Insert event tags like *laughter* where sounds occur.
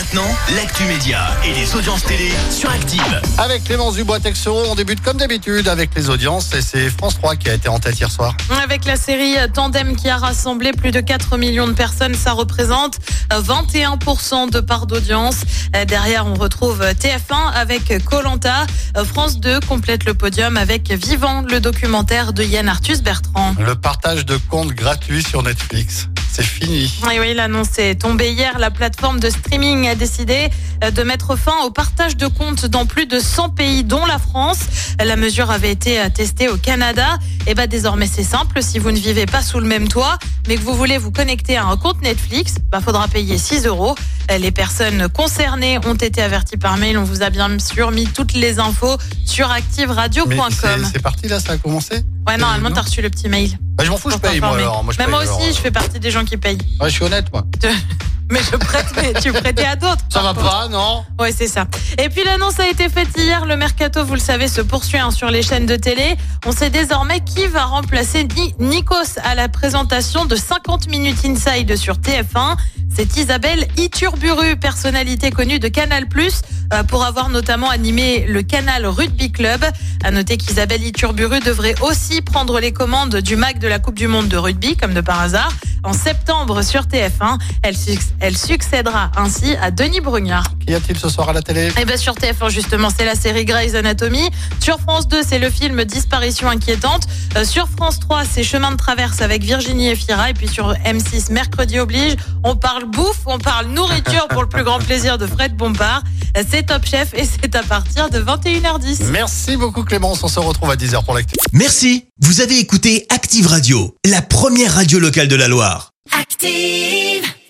Maintenant, l'actu média et les audiences télé sur Active. Avec Clémence Dubois-Texoro, on débute comme d'habitude avec les audiences et c'est France 3 qui a été en tête hier soir. Avec la série Tandem qui a rassemblé plus de 4 millions de personnes, ça représente 21% de part d'audience. Derrière, on retrouve TF1 avec Colanta. France 2 complète le podium avec Vivant, le documentaire de Yann Arthus Bertrand. Le partage de comptes gratuits sur Netflix, c'est fini. Oui, oui, l'annonce est tombée hier. La plateforme de streaming a décidé de mettre fin au partage de comptes dans plus de 100 pays, dont la France. La mesure avait été testée au Canada. Et bah désormais c'est simple. Si vous ne vivez pas sous le même toit, mais que vous voulez vous connecter à un compte Netflix, bah faudra payer 6 euros. Les personnes concernées ont été averties par mail. On vous a bien sûr mis toutes les infos sur activeradio.com. c'est- parti là, ça a commencé? Ouais, normalement non? t'as reçu le petit mail. Bah, Je m'en fous, je paye moi alors. Moi, je Mais paye, moi aussi, euh. je fais partie des gens qui payent. Ouais, je suis honnête moi. *laughs* Mais je prête, mais tu prêtais à d'autres. Ça va pas, non Ouais, c'est ça. Et puis l'annonce a été faite hier. Le mercato, vous le savez, se poursuit hein, sur les chaînes de télé. On sait désormais qui va remplacer Ni- Nikos à la présentation de 50 minutes inside sur TF1. C'est Isabelle Iturburu, personnalité connue de Canal+, euh, pour avoir notamment animé le Canal Rugby Club. À noter qu'Isabelle Iturburu devrait aussi prendre les commandes du MAC de la Coupe du Monde de rugby, comme de par hasard, en septembre sur TF1. Elle, suc- elle succédera ainsi à Denis Brugnard. Qu'y a-t-il ce soir à la télé Et bien sur TF1 justement, c'est la série Grey's Anatomy. Sur France 2, c'est le film Disparition inquiétante. Euh, sur France 3, c'est Chemin de traverse avec Virginie Efira. Et puis sur M6, mercredi oblige, on parle bouffe, on parle nourriture pour le plus grand plaisir de Fred Bompard. Euh, C'est Top Chef et c'est à partir de 21h10. Merci beaucoup Clémence, on se retrouve à 10h pour l'actu. Merci, vous avez écouté Active Radio, la première radio locale de la Loire. Active.